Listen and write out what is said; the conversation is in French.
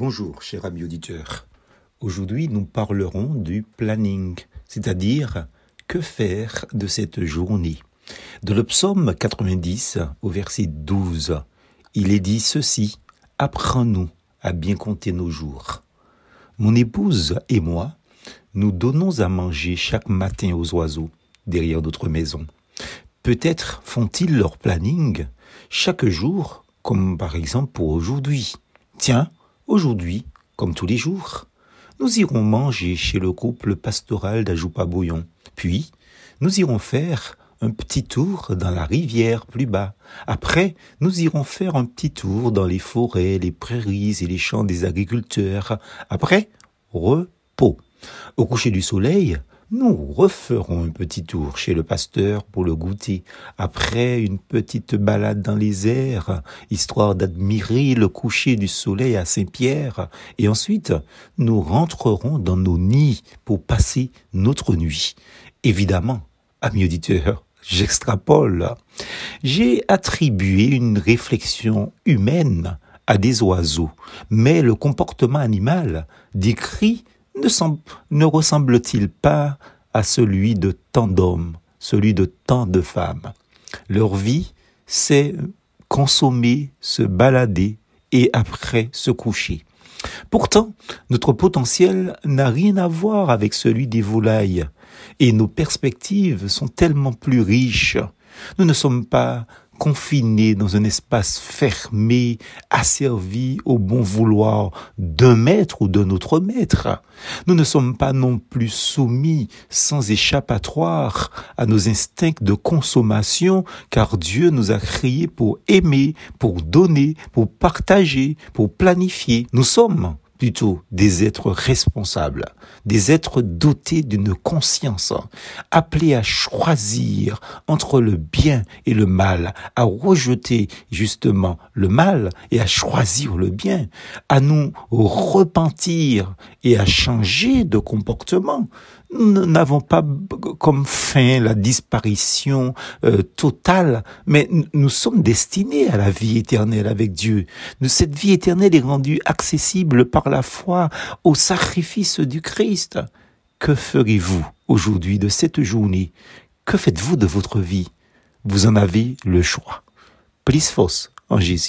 Bonjour, cher ami auditeur. Aujourd'hui, nous parlerons du planning, c'est-à-dire que faire de cette journée. De le psaume 90 au verset 12, il est dit ceci Apprends-nous à bien compter nos jours. Mon épouse et moi, nous donnons à manger chaque matin aux oiseaux derrière notre maison. Peut-être font-ils leur planning chaque jour, comme par exemple pour aujourd'hui. Tiens, aujourd'hui, comme tous les jours, nous irons manger chez le couple pastoral d'Ajoupa Bouillon. Puis, nous irons faire un petit tour dans la rivière plus bas. Après, nous irons faire un petit tour dans les forêts, les prairies et les champs des agriculteurs. Après, repos. Au coucher du soleil, nous referons un petit tour chez le pasteur pour le goûter, après une petite balade dans les airs, histoire d'admirer le coucher du soleil à Saint-Pierre, et ensuite nous rentrerons dans nos nids pour passer notre nuit. Évidemment, amis auditeurs, j'extrapole. J'ai attribué une réflexion humaine à des oiseaux, mais le comportement animal décrit ne, ressemble-t-il pas à celui de tant d'hommes, celui de tant de femmes? Leur vie, c'est consommer, se balader et après se coucher. Pourtant, notre potentiel n'a rien à voir avec celui des volailles et nos perspectives sont tellement plus riches. Nous ne sommes pas confinés dans un espace fermé, asservi au bon vouloir d'un maître ou d'un autre maître. Nous ne sommes pas non plus soumis sans échappatoire à nos instincts de consommation, car Dieu nous a créés pour aimer, pour donner, pour partager, pour planifier. Nous sommes plutôt des êtres responsables, des êtres dotés d'une conscience, appelés à choisir entre le bien et le mal, à rejeter justement le mal et à choisir le bien, à nous repentir et à changer de comportement. Nous n'avons pas comme fin la disparition euh, totale, mais nous sommes destinés à la vie éternelle avec Dieu. Cette vie éternelle est rendue accessible par la foi au sacrifice du Christ. Que ferez-vous aujourd'hui de cette journée? Que faites-vous de votre vie? Vous en avez le choix. Plus force en Jésus.